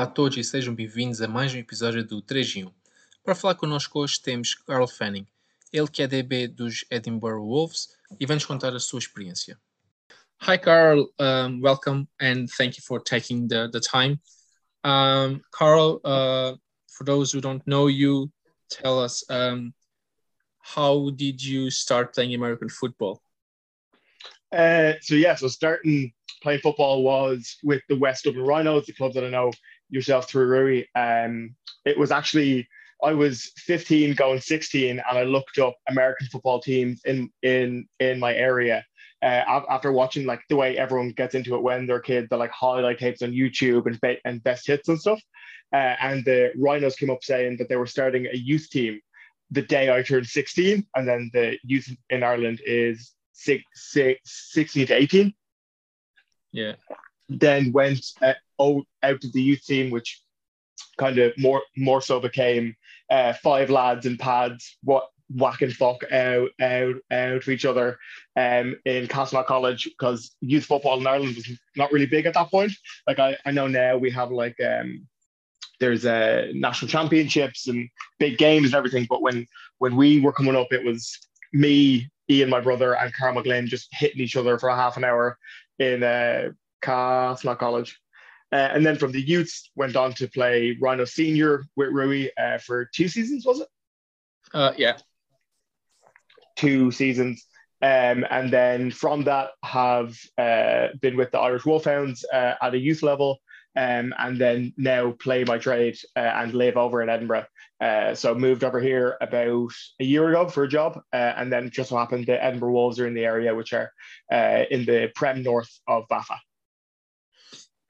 Olá a todos e sejam bem-vindos a mais um episódio do 3 em 1. Para falar connosco hoje temos Carl Fanning, ele que é DB dos Edinburgh Wolves e vai nos contar a sua experiência. Hi Carl, um, welcome and thank you for taking the, the time. Um, Carl, uh, for those who don't know you, tell us um, how did you start playing American football? Uh, so yeah, so starting playing football was with the West Dublin Rhinos, the club that I know yourself through Rui. Um, it was actually I was 15 going 16 and I looked up American football teams in in in my area. Uh, after watching like the way everyone gets into it when they're kids, the like highlight tapes on YouTube and, and best hits and stuff. Uh, and the Rhinos came up saying that they were starting a youth team the day I turned 16, and then the youth in Ireland is six, six, 16 to 18. Yeah. Then went uh, out of the youth team, which kind of more more so became uh, five lads in pads, what whacking fuck out out out to each other um, in Castleknock College because youth football in Ireland was not really big at that point. Like I, I know now we have like um, there's uh, national championships and big games and everything, but when when we were coming up, it was me, Ian, my brother, and Carl McGlynn just hitting each other for a half an hour in uh, Castleknock College. Uh, and then from the youths, went on to play Rhino Senior with Rui uh, for two seasons, was it? Uh, yeah. Two seasons. Um, and then from that, have uh, been with the Irish Wolfhounds uh, at a youth level, um, and then now play my trade uh, and live over in Edinburgh. Uh, so moved over here about a year ago for a job, uh, and then just so happened the Edinburgh Wolves are in the area, which are uh, in the Prem North of BAFA.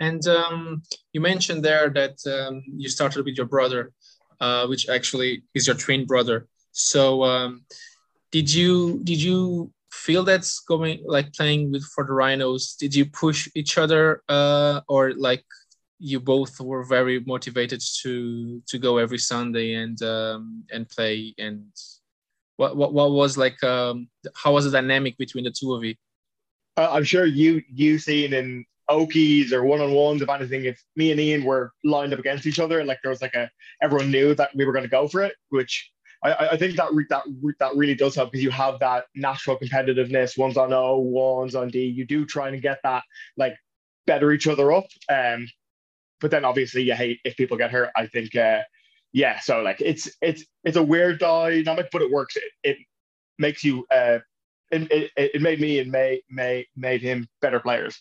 And um, you mentioned there that um, you started with your brother, uh, which actually is your twin brother. So um, did you did you feel that's going like playing with for the Rhinos? Did you push each other, uh, or like you both were very motivated to to go every Sunday and um, and play and what, what what was like um, how was the dynamic between the two of you? I'm sure you you seen in Okies or one on ones if anything if me and Ian were lined up against each other like there was like a everyone knew that we were going to go for it which I, I think that that that really does help because you have that natural competitiveness one's on O one's on D you do try and get that like better each other up um but then obviously you hate if people get hurt. I think, uh, yeah. So like it's it's it's a weird dynamic, but it works. It, it makes you. Uh, it, it, it made me and May May made him better players.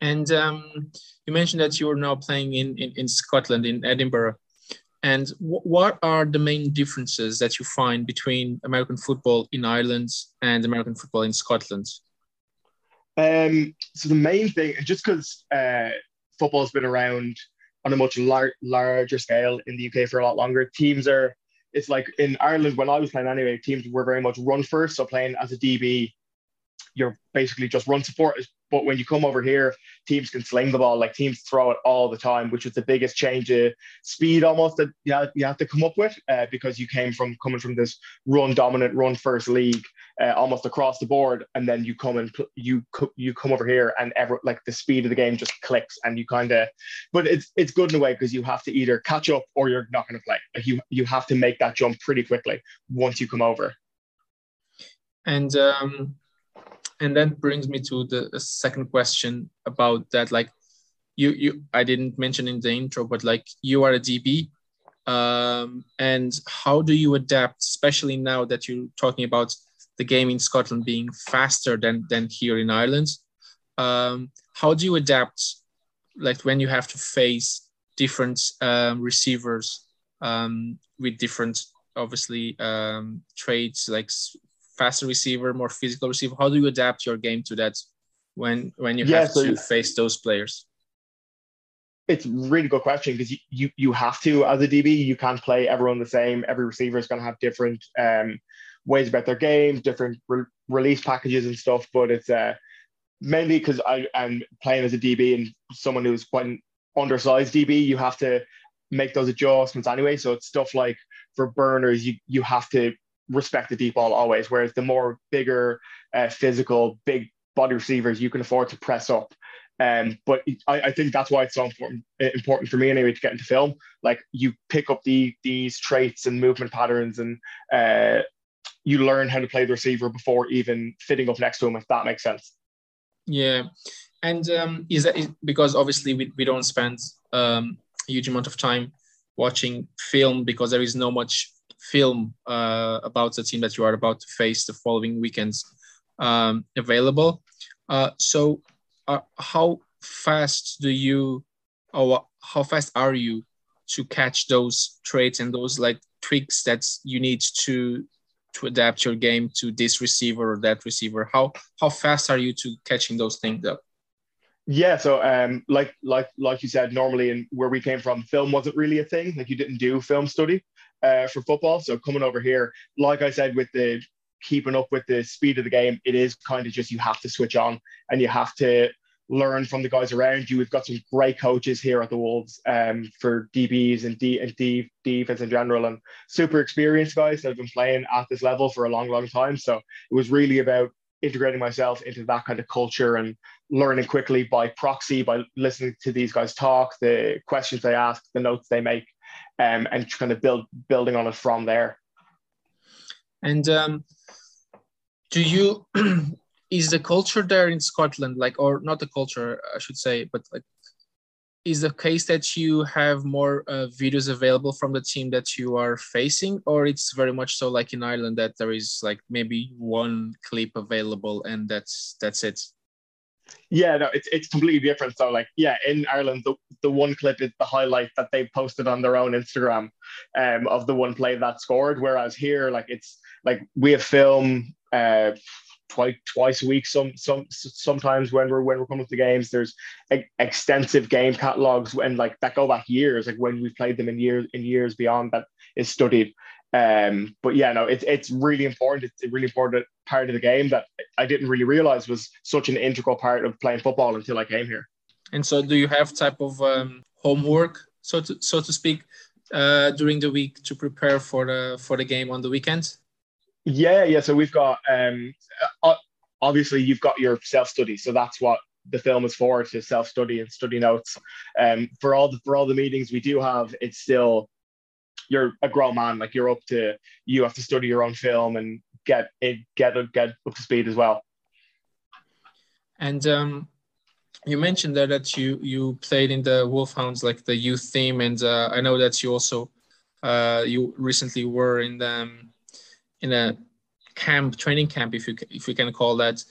And um, you mentioned that you are now playing in, in, in Scotland, in Edinburgh. And w- what are the main differences that you find between American football in Ireland and American football in Scotland? Um, so the main thing, just because uh, football's been around on a much lar- larger scale in the UK for a lot longer. Teams are, it's like in Ireland when I was playing anyway, teams were very much run first. So playing as a DB, you're basically just run support. But when you come over here, teams can sling the ball, like teams throw it all the time, which is the biggest change of speed almost that you have, you have to come up with uh, because you came from coming from this run dominant, run first league uh, almost across the board, and then you come and you you come over here and ever like the speed of the game just clicks, and you kind of, but it's it's good in a way because you have to either catch up or you're not going to play. Like you you have to make that jump pretty quickly once you come over. And um, and that brings me to the second question about that. Like you you I didn't mention in the intro, but like you are a DB. Um, and how do you adapt, especially now that you're talking about the game in Scotland being faster than than here in Ireland. Um, how do you adapt, like when you have to face different um, receivers um, with different, obviously, um, traits like faster receiver, more physical receiver? How do you adapt your game to that when when you yeah, have so to face those players? It's a really good question because you, you you have to as a DB. You can't play everyone the same. Every receiver is going to have different um, ways about their game, different re- release packages and stuff. But it's uh, mainly because I am playing as a DB and someone who's quite an undersized DB, you have to make those adjustments anyway. So it's stuff like for burners, you you have to respect the deep ball always. Whereas the more bigger, uh, physical, big body receivers, you can afford to press up Um, but I, I, think that's why it's so important important for me anyway to get into film. Like you pick up the these traits and movement patterns, and uh, you learn how to play the receiver before even fitting up next to him. If that makes sense. Yeah, and um, is that because obviously we, we don't spend um, a huge amount of time watching film because there is no much film uh, about the team that you are about to face the following weekends um, available. Uh, so, uh, how fast do you, or how fast are you to catch those traits and those like tricks that you need to to adapt your game to this receiver or that receiver? How how fast are you to catching those things up? Yeah, so um, like like like you said, normally in where we came from, film wasn't really a thing. Like you didn't do film study uh, for football. So coming over here, like I said, with the keeping up with the speed of the game, it is kind of just you have to switch on and you have to learn from the guys around you. We've got some great coaches here at the Wolves um, for DBs and, D- and D- defense in general, and super experienced guys that have been playing at this level for a long, long time. So it was really about integrating myself into that kind of culture and learning quickly by proxy by listening to these guys talk, the questions they ask, the notes they make, um, and kind of build building on it from there. And um, do you is the culture there in Scotland like, or not the culture, I should say, but like, is the case that you have more uh, videos available from the team that you are facing, or it's very much so like in Ireland that there is like maybe one clip available and that's that's it. Yeah, no, it's it's completely different. So like, yeah, in Ireland, the, the one clip is the highlight that they posted on their own Instagram um, of the one play that scored. Whereas here, like it's like we have film uh, twice twice a week. Some some sometimes when we're when we're coming to games, there's extensive game catalogs and like that go back years, like when we've played them in years in years beyond that is studied. Um, but yeah, no, it's it's really important. It's really important part of the game that I didn't really realize was such an integral part of playing football until I came here. And so, do you have type of um, homework, so to so to speak, uh, during the week to prepare for the for the game on the weekend? Yeah, yeah. So we've got um, obviously you've got your self study, so that's what the film is for to self study and study notes. Um, for all the for all the meetings we do have, it's still you're a grown man. Like you're up to you have to study your own film and get it get get up to speed as well. And um, you mentioned there that you you played in the Wolfhounds like the youth team, and uh, I know that you also uh, you recently were in the um, in a camp training camp if you if you can call that.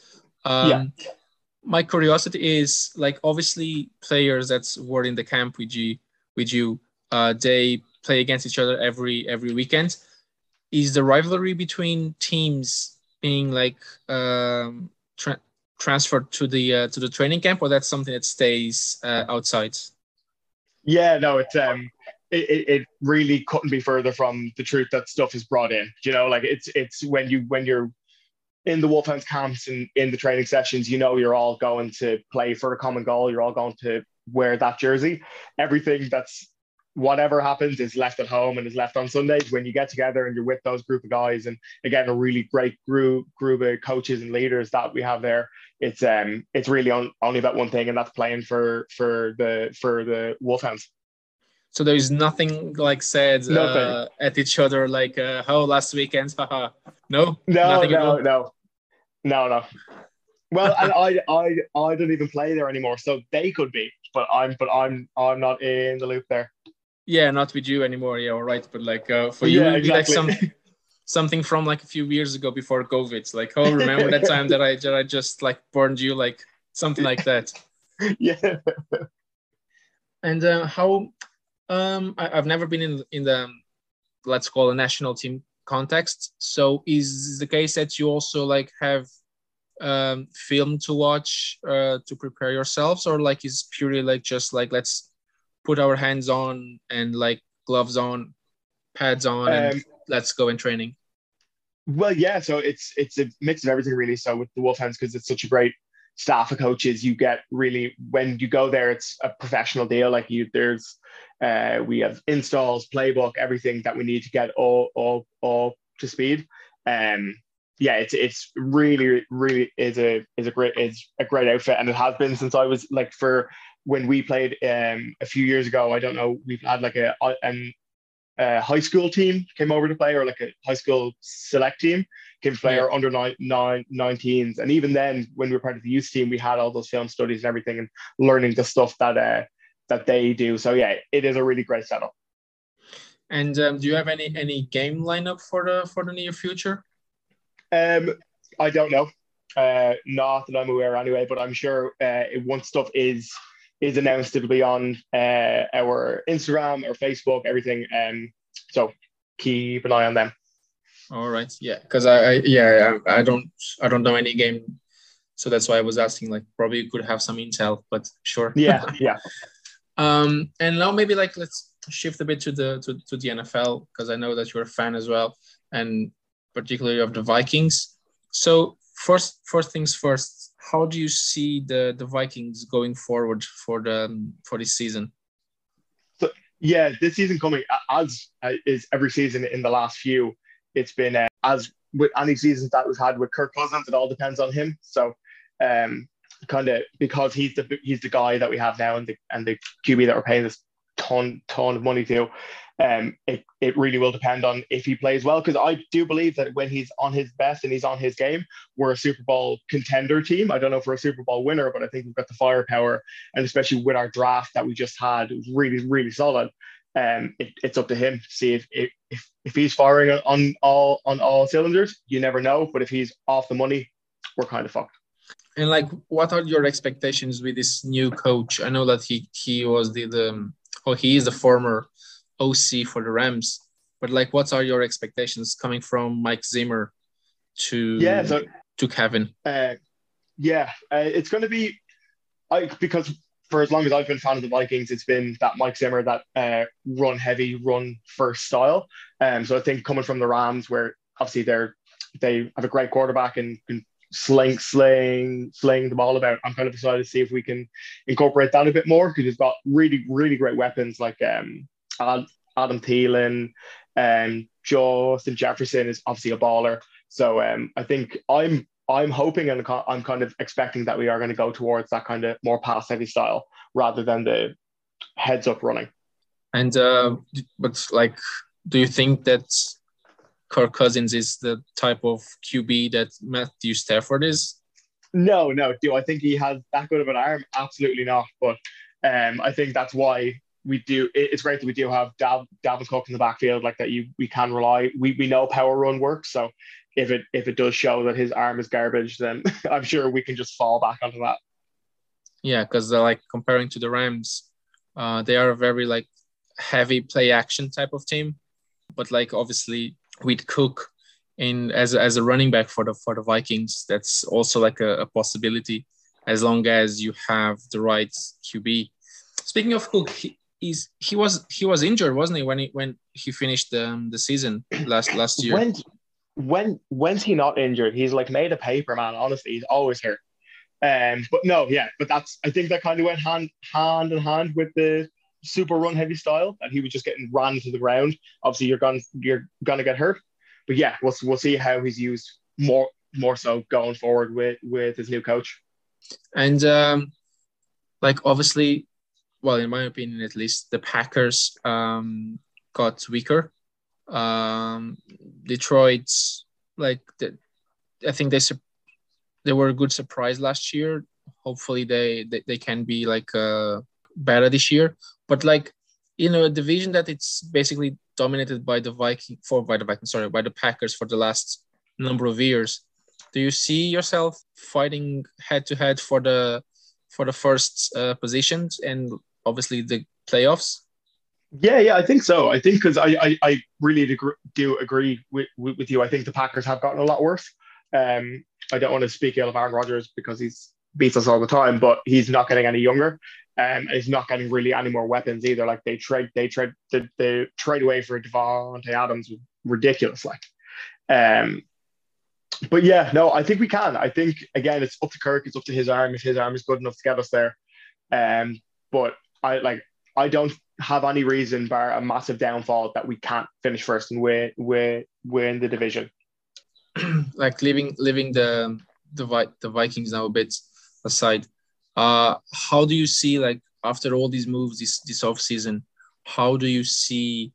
Um, yeah. My curiosity is like obviously players that were in the camp with you with you uh, they play against each other every every weekend. Is the rivalry between teams being like um, tra- transferred to the uh, to the training camp, or that's something that stays uh, outside? Yeah, no, it's um, it, it really couldn't be further from the truth that stuff is brought in. You know, like it's it's when you when you're in the Wolfhounds camps and in the training sessions, you know you're all going to play for a common goal. You're all going to wear that jersey. Everything that's whatever happens is left at home and is left on Sundays when you get together and you're with those group of guys and again a really great group group of coaches and leaders that we have there. It's um it's really on, only about one thing and that's playing for for the for the Wolfhounds. So there is nothing like said uh, at each other like uh, "Oh, last weekend, haha." No, no, no, no, no, no. Well, and I, I, I don't even play there anymore, so they could be, but I'm, but I'm, I'm not in the loop there. Yeah, not with you anymore. Yeah, all right, but like uh, for you, yeah, exactly. like some, something from like a few years ago before COVID. It's like, oh, remember that time that I, that I just like burned you, like something like that. yeah. And uh, how um, I, have never been in in the let's call a national team context. So is the case that you also like have um, film to watch uh, to prepare yourselves, or like is purely like just like let's put our hands on and like gloves on, pads on, um, and let's go in training. Well, yeah. So it's it's a mix of everything really. So with the Wolfhounds, because it's such a great staff of coaches, you get really when you go there, it's a professional deal. Like you, there's uh, we have installs, playbook, everything that we need to get all all all to speed. Um, yeah, it's it's really really is a is a great is a great outfit, and it has been since I was like for when we played um a few years ago. I don't know, we've had like a an a high school team came over to play, or like a high school select team came to play, yeah. or under nine, nine, 19s. And even then, when we were part of the youth team, we had all those film studies and everything, and learning the stuff that uh, that they do. So yeah, it is a really great setup. And um, do you have any any game lineup for the for the near future? Um, I don't know. Uh, not that I'm aware anyway, but I'm sure uh, once stuff is is announced, it'll be on uh, our Instagram or Facebook, everything. Um, so keep an eye on them. All right, yeah, because I, I, yeah I, I, don't I don't know any game, so that's why I was asking. Like, probably you could have some intel, but sure. Yeah, yeah. um, and now maybe like let's shift a bit to the to, to the NFL because I know that you're a fan as well, and particularly of the Vikings. So first, first things first, how do you see the the Vikings going forward for the for this season? So yeah, this season coming as uh, is every season in the last few. It's been uh, as with any seasons that was had with Kirk Cousins. It all depends on him. So um, kind of because he's the he's the guy that we have now and the and the QB that we're paying this ton ton of money to um, it, it really will depend on if he plays well. Because I do believe that when he's on his best and he's on his game, we're a Super Bowl contender team. I don't know if we're a Super Bowl winner, but I think we've got the firepower, and especially with our draft that we just had, it was really, really solid. Um, it, it's up to him to see if, if if he's firing on all on all cylinders. You never know, but if he's off the money, we're kind of fucked. And like, what are your expectations with this new coach? I know that he he was the the or he is the former OC for the Rams. But like, what are your expectations coming from Mike Zimmer to yeah so, to Kevin? Uh, yeah, uh, it's going to be I because for as long as I've been a fan of the Vikings, it's been that Mike Zimmer that uh, run heavy, run first style. Um, so I think coming from the Rams, where obviously they're they have a great quarterback and can sling, sling, sling the ball about. I'm kind of excited to see if we can incorporate that a bit more because he's got really, really great weapons like um, Adam Thielen and Justin Jefferson is obviously a baller. So um, I think I'm I'm hoping and I'm kind of expecting that we are going to go towards that kind of more pass heavy style rather than the heads up running. And uh, but like, do you think that Kirk Cousins is the type of QB that Matthew Stafford is? No, no. Do I think he has that good of an arm? Absolutely not. But um, I think that's why we do. It's great that we do have Dav, Dalvin Cook in the backfield like that. You we can rely. We we know power run works. So if it if it does show that his arm is garbage, then I'm sure we can just fall back onto that. Yeah, because like comparing to the Rams, uh, they are a very like heavy play action type of team, but like obviously with Cook in as as a running back for the for the Vikings, that's also like a, a possibility as long as you have the right QB. Speaking of Cook, he's he was he was injured, wasn't he, when he when he finished um, the season last last year? When when when's he not injured? He's like made a paper, man. Honestly, he's always hurt. Um, but no, yeah, but that's I think that kind of went hand hand in hand with the super run heavy style that he was just getting ran to the ground. Obviously, you're gonna you're gonna get hurt. But yeah, we'll we'll see how he's used more more so going forward with with his new coach. And um, like obviously, well, in my opinion, at least, the Packers um, got weaker. Um, Detroit, like the, I think they they were a good surprise last year. Hopefully, they they, they can be like uh, better this year. But like you know, a division that it's basically dominated by the Viking for by the Viking, sorry, by the Packers for the last number of years. Do you see yourself fighting head to head for the for the first uh, positions and obviously the playoffs? Yeah, yeah, I think so. I think because I, I, I really do agree with, with, you. I think the Packers have gotten a lot worse. Um, I don't want to speak ill of Aaron Rodgers because he's beats us all the time, but he's not getting any younger. Um, and he's not getting really any more weapons either. Like they trade, they trade, they, they trade away for Davante Adams, ridiculous. Like, um, but yeah, no, I think we can. I think again, it's up to Kirk. It's up to his arm. If his arm is good enough to get us there, um, but I like I don't have any reason bar a massive downfall that we can't finish first and win win win the division. like leaving leaving the the the Vikings now a bit aside. Uh, how do you see like after all these moves this this off season? How do you see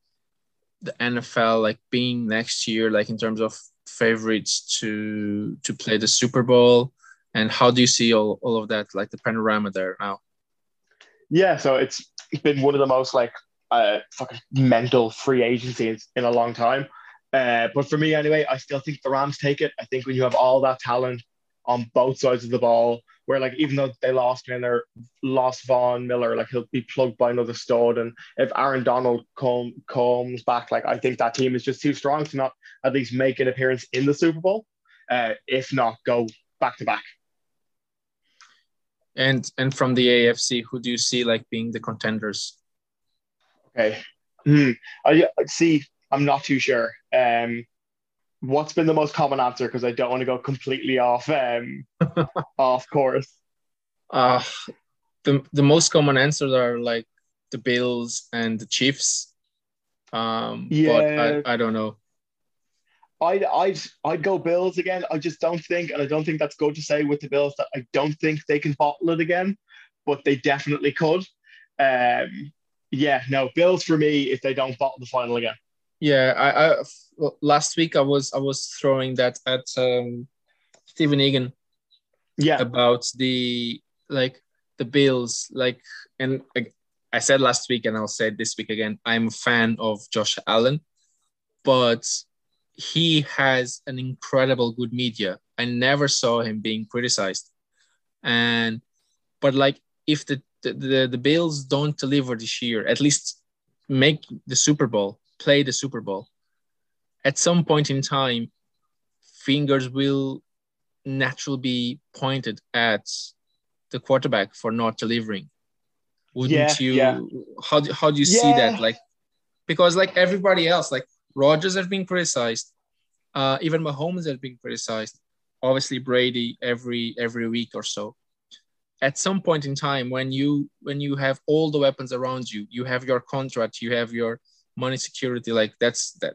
the NFL like being next year, like in terms of favorites to to play the Super Bowl, and how do you see all, all of that, like the panorama there now? Yeah, so it's been one of the most like uh, fucking mental free agencies in a long time. Uh, but for me, anyway, I still think the Rams take it. I think when you have all that talent on both sides of the ball, where like even though they lost Miller, lost Von Miller, like he'll be plugged by another stud. And if Aaron Donald come, comes back, like I think that team is just too strong to not at least make an appearance in the Super Bowl. Uh, if not, go back to back. And and from the AFC, who do you see like being the contenders? Okay. Hmm. I see. I'm not too sure. Um, what's been the most common answer? Because I don't want to go completely off um, off course. Uh, the the most common answers are like the Bills and the Chiefs. Um, yeah. but I, I don't know. I'd, I'd, I'd go Bills again. I just don't think, and I don't think that's good to say with the Bills that I don't think they can bottle it again, but they definitely could. Um, yeah, no, Bills for me if they don't bottle the final again. Yeah, I, I last week I was I was throwing that at um, Stephen Egan. Yeah, about the like the Bills, like, and I said last week and I'll say it this week again. I'm a fan of Josh Allen, but he has an incredible good media. I never saw him being criticized, and but like if the the, the, the Bills don't deliver this year, at least make the Super Bowl, play the Super Bowl, at some point in time, fingers will naturally be pointed at the quarterback for not delivering. Wouldn't yeah, you? Yeah. How, do, how do you yeah. see that? Like, because like everybody else, like Rodgers has been criticized, uh, even Mahomes has been criticized. Obviously, Brady every every week or so at some point in time when you when you have all the weapons around you you have your contract you have your money security like that's that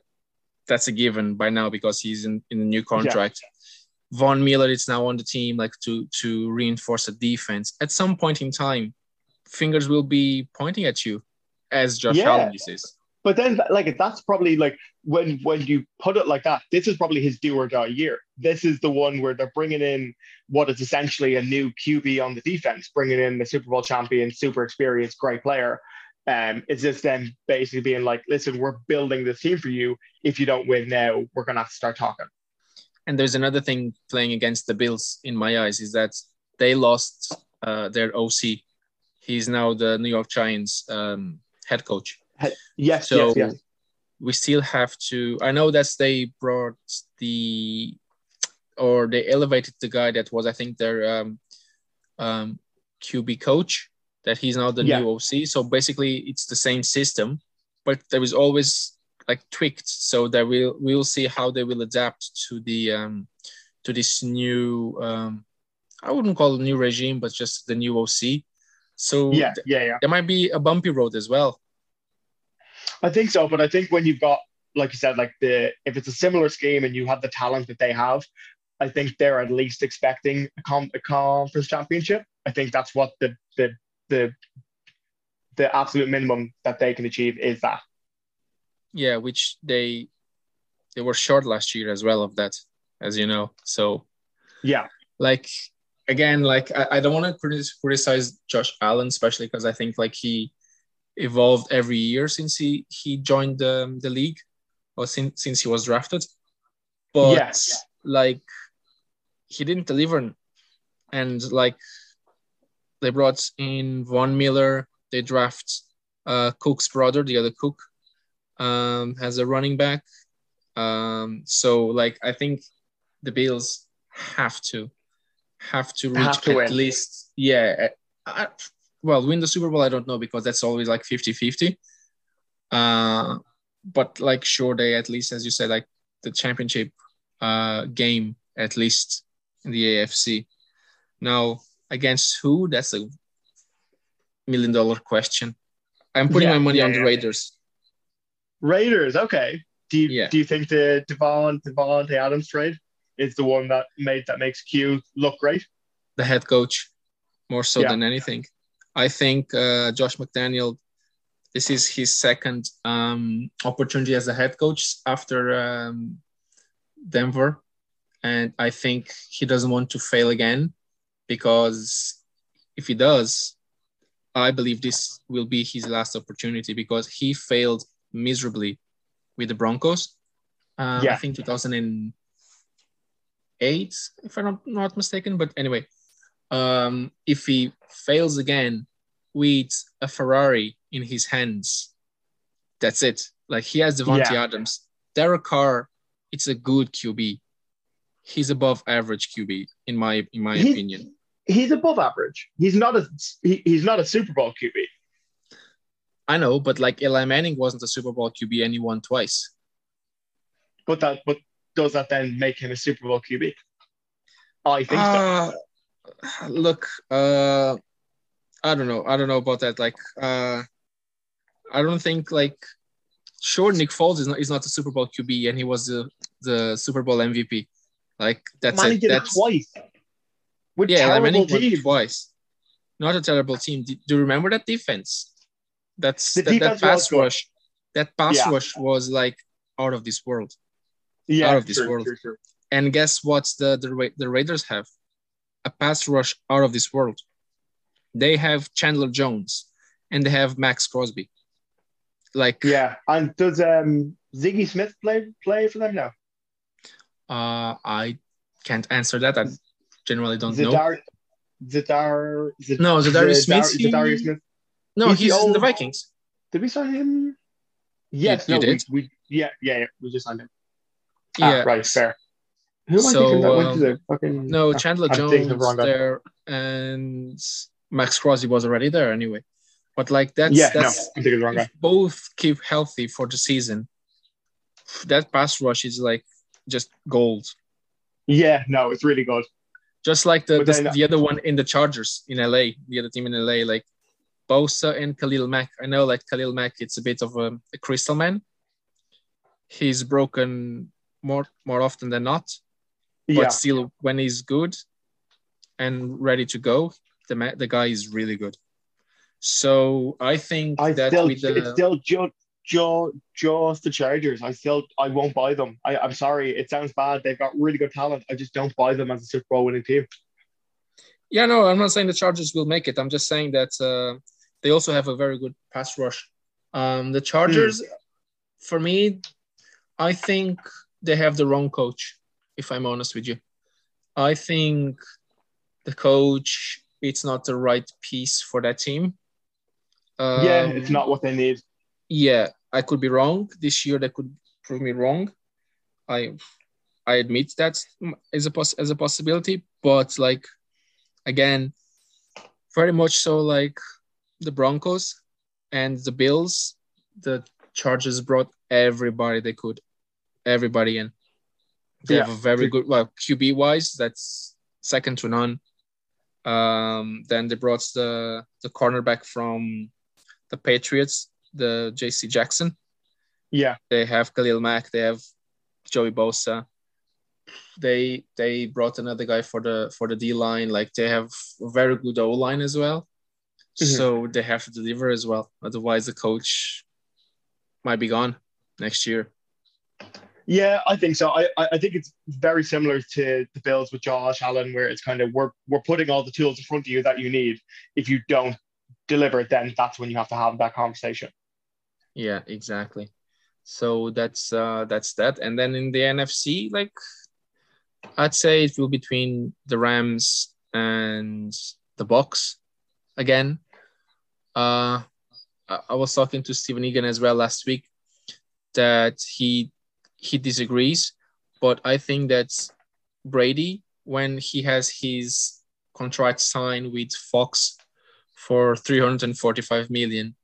that's a given by now because he's in, in a new contract yeah. von miller is now on the team like to to reinforce the defense at some point in time fingers will be pointing at you as josh yeah. allen says but then, like that's probably like when when you put it like that, this is probably his do or die year. This is the one where they're bringing in what is essentially a new QB on the defense, bringing in the Super Bowl champion, super experienced, great player. Um, it's just then basically being like, listen, we're building this team for you. If you don't win now, we're gonna have to start talking. And there's another thing playing against the Bills in my eyes is that they lost uh, their OC. He's now the New York Giants um, head coach. Yes, so yes, yes. We still have to. I know that they brought the, or they elevated the guy that was, I think, their um, um, QB coach. That he's now the yeah. new OC. So basically, it's the same system, but there is always like tweaked. So that we'll we'll see how they will adapt to the um, to this new. Um, I wouldn't call it new regime, but just the new OC. So yeah, yeah, yeah. There might be a bumpy road as well. I think so, but I think when you've got, like you said, like the if it's a similar scheme and you have the talent that they have, I think they're at least expecting a, com- a conference championship. I think that's what the the the the absolute minimum that they can achieve is that. Yeah, which they they were short last year as well of that, as you know. So yeah, like again, like I, I don't want to criticize Josh Allen, especially because I think like he evolved every year since he he joined the, the league or since since he was drafted but yes. like he didn't deliver and like they brought in Von Miller they draft uh, Cook's brother the other Cook um, as a running back um, so like I think the Bills have to have to reach have to at win. least yeah I, well, win the Super Bowl, I don't know because that's always like 50 50. Uh, but like, sure, they at least, as you said, like the championship uh, game, at least in the AFC. Now, against who? That's a million dollar question. I'm putting yeah, my money yeah, on the Raiders. Raiders, okay. Do you, yeah. do you think the Devon Davante Adams trade? is the one that made that makes Q look great. The head coach, more so Yeah. than anything. I think uh, Josh McDaniel. This is his second um, opportunity as a head coach after um, Denver, and I think he doesn't want to fail again because if he does, I believe this will be his last opportunity because he failed miserably with the Broncos. Um, I think 2008, if I'm not, not mistaken. But anyway, um, if he fails again with a Ferrari in his hands, that's it. Like he has Davante Yeah. Adams. Derek Carr, it's a good QB. He's above average QB in my in my opinion. He's above average. He's not a he, he's not a Super Bowl QB. I know, but like Eli Manning wasn't a Super Bowl QB and he won twice. But that but does that then make him a Super Bowl QB? I think so. Uh, look, uh, I don't know. I don't know about that. Like, uh, I don't think like, sure, Nick Foles is not is not a Super Bowl QB and he was the the Super Bowl MVP. Like that's Manning it. did it That's twice. With yeah, Manning won twice. Not a terrible team. Do do you remember that defense? That's The that, that defense was pass good. rush. That pass Yeah. rush was like out of this world. Yeah, out of this world. true, true. And guess what? The the the Raiders have a pass rush out of this world. They have Chandler Jones and they have Maxx Crosby. Like, Yeah, and does um Ziggy Smith play play for them now? uh, I can't answer that. I generally don't know. Zadar, Zadar, No, Za'Darius Zadar- Smith, Za'Darius Smith. No, he's the he's in the Vikings. Did we sign him? Yes, You- you no, did? We, we yeah, yeah, yeah, we just signed him. Yeah. Ah, right, fair. Who am I So, thinking that went to um, the fucking? No, Ah, Chandler I'm the Jones wrong there and Maxx Crosby was already there anyway. But like that's yeah, no, that's I'm thinking wrong guy. both keep healthy for the season, that pass rush is like just gold. Yeah, no, it's really good. Just like the then- uh, the other one in the Chargers in LA, the other team in LA, like Bosa and Khalil Mack. I know like Khalil Mack, it's a bit of a, a crystal man. He's broken more more often than not, but Yeah, still when he's good and ready to go, the the guy is really good. So I think I that still, with the it's still just, just, just the Chargers. I still, I won't buy them. I, I'm sorry, it sounds bad. They've got really good talent. I just don't buy them as a Super Bowl winning team. Yeah, no, I'm not saying the Chargers will make it. I'm just saying that uh, they also have a very good pass rush. Um, the Chargers, for me, I think they have the wrong coach. If I'm honest with you, I think the coach it's not the right piece for that team. Um, yeah, it's not what they need. Yeah, I could be wrong. This year they could prove me wrong. I I admit that is a poss- as a possibility, but like again, very much so like the Broncos and the Bills, the Chargers brought everybody they could, everybody in. They Yeah. have a very good well QB wise, that's second to none. Um, then they brought the the cornerback from the Patriots, the JC Jackson. Yeah, They have Khalil Mack. They have Joey Bosa. They they brought another guy for the for the D line. Like they have a very good O line as well. Mhm. So they have to deliver as well. Otherwise, the coach might be gone next year. Yeah, I think so. I, I think it's very similar to the Bills with Josh Allen, where it's kind of we're we're putting all the tools in front of you that you need. If you don't deliver, it, then that's when you have to have that conversation. Yeah, exactly. So that's uh that's that. And then in the NFC, like I'd say it will be between the Rams and the Bucks again. Uh I I was talking to Stephen Egan as well last week that he he disagrees, but I think that Brady, when he has his contract signed with Fox for 345 million,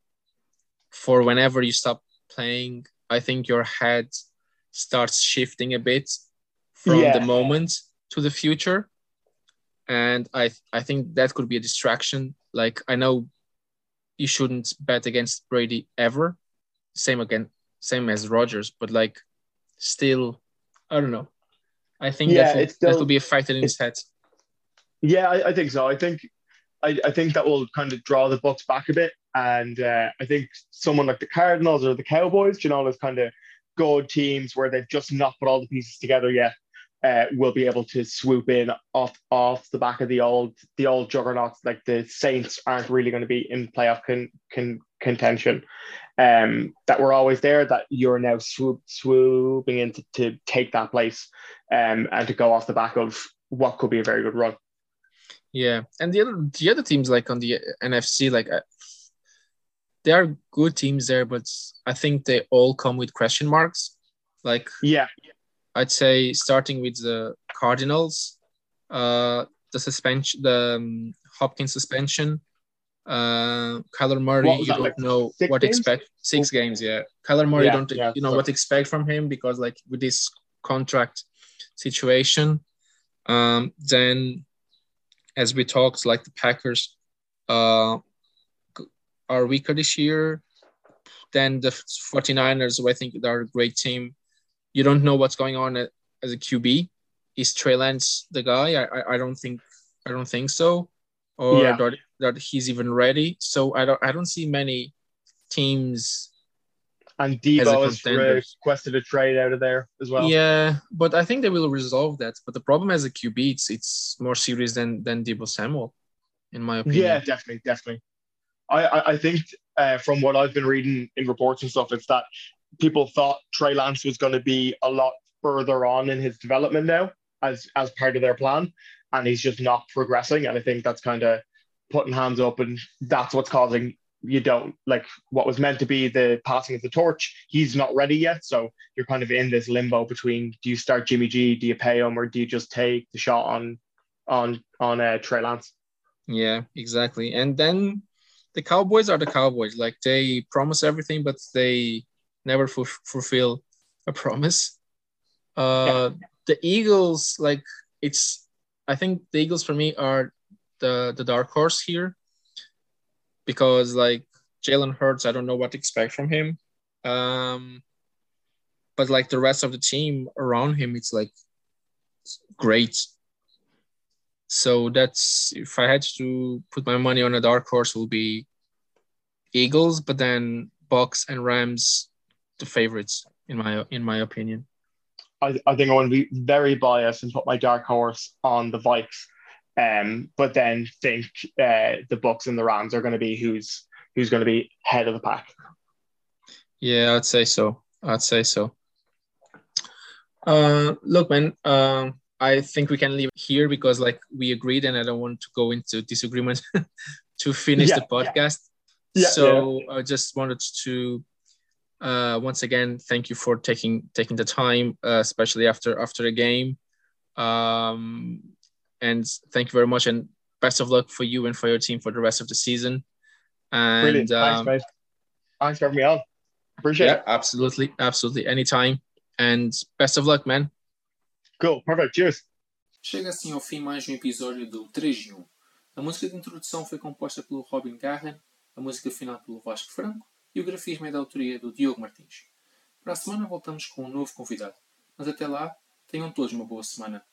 for whenever you stop playing, I think your head starts shifting a bit from Yeah. the moment to the future. And I I think that could be a distraction. Like I know you shouldn't bet against Brady ever. Same again, same as Rodgers, but like still, I don't know. I think Yeah, that, will, that will be a factor in his head. Yeah, I, I think so. I think I, I think that will kind of draw the Bucks back a bit, and uh, I think someone like the Cardinals or the Cowboys, you know, those kind of good teams where they've just not put all the pieces together yet, uh, will be able to swoop in off off the back of the old the old juggernauts. Like the Saints aren't really going to be in playoff con, con, contention. Um, that were always there. That you're now swoop swooping in to, to take that place, um, and to go off the back of what could be a very good run. Yeah, and the other the other teams like on the NFC, like uh, there are good teams there, but I think they all come with question marks. Like Yeah, I'd say starting with the Cardinals, uh, the suspension, the um, Hopkins suspension, uh, Kyler Murray. You that, don't like, know what games? expect. Six games, yeah. Kyler Murray, Yeah, don't yeah, you know so- what expect from him because like with this contract situation, um, then as we talked, like the Packers, uh, are weaker this year. Then the 49ers, who I think they're a great team. You don't know what's going on as a QB. Is Trey Lance the guy? I, I, I don't think I don't think so, or Yeah. that, that he's even ready. So I don't I don't see many teams. and As a Deebo has contender. requested a trade out of there as well. Yeah, but I think they will resolve that. But the problem as a QB, it's it's more serious than than Deebo Samuel, in my opinion. Yeah, definitely, definitely. I, I, I think uh, from what I've been reading in reports and stuff, it's that people thought Trey Lance was going to be a lot further on in his development now as as part of their plan, and he's just not progressing. And I think that's kind of putting hands up, and that's what's causing you don't like what was meant to be the passing of the torch. He's not ready yet, so you're kind of in this limbo between do you start Jimmy G, do you pay him, or do you just take the shot on on on uh, Trey Lance? Yeah, exactly. And then the Cowboys are the Cowboys. Like they promise everything, but they never fu- fulfill a promise. Uh, The Eagles, like it's, I think the Eagles for me are the the dark horse here, because like Jalen Hurts, I don't know what to expect from him. Um, but like the rest of the team around him, it's like great. So that's if I had to put my money on a dark horse, will be Eagles, but then Bucks and Rams, the favorites in my in my opinion. I, I think I want to be very biased and put my dark horse on the Vikes, um, but then think uh, the Bucks and the Rams are going to be who's who's going to be head of the pack. Yeah, I'd say so. I'd say so. Uh, look, man. Um, I think we can leave it here because like we agreed, and I don't want to go into disagreement to finish Yeah, the podcast. Yeah, so I just wanted to uh, once again thank you for taking taking the time, uh, especially after after a game. Um, and thank you very much, and best of luck for you and for your team for the rest of the season. And Brilliant. Thanks, um, mate. Thanks for having me on. Appreciate yeah, it. absolutely, absolutely, anytime. And best of luck, man. Cool. Perfect. Cheers. Chega assim ao fim mais um episódio do 3 em 1. A música de introdução foi composta pelo Robin Garren, a música final pelo Vasco Franco e o grafismo é da autoria do Diogo Martins. Para a semana voltamos com um novo convidado, mas até lá, tenham todos uma boa semana.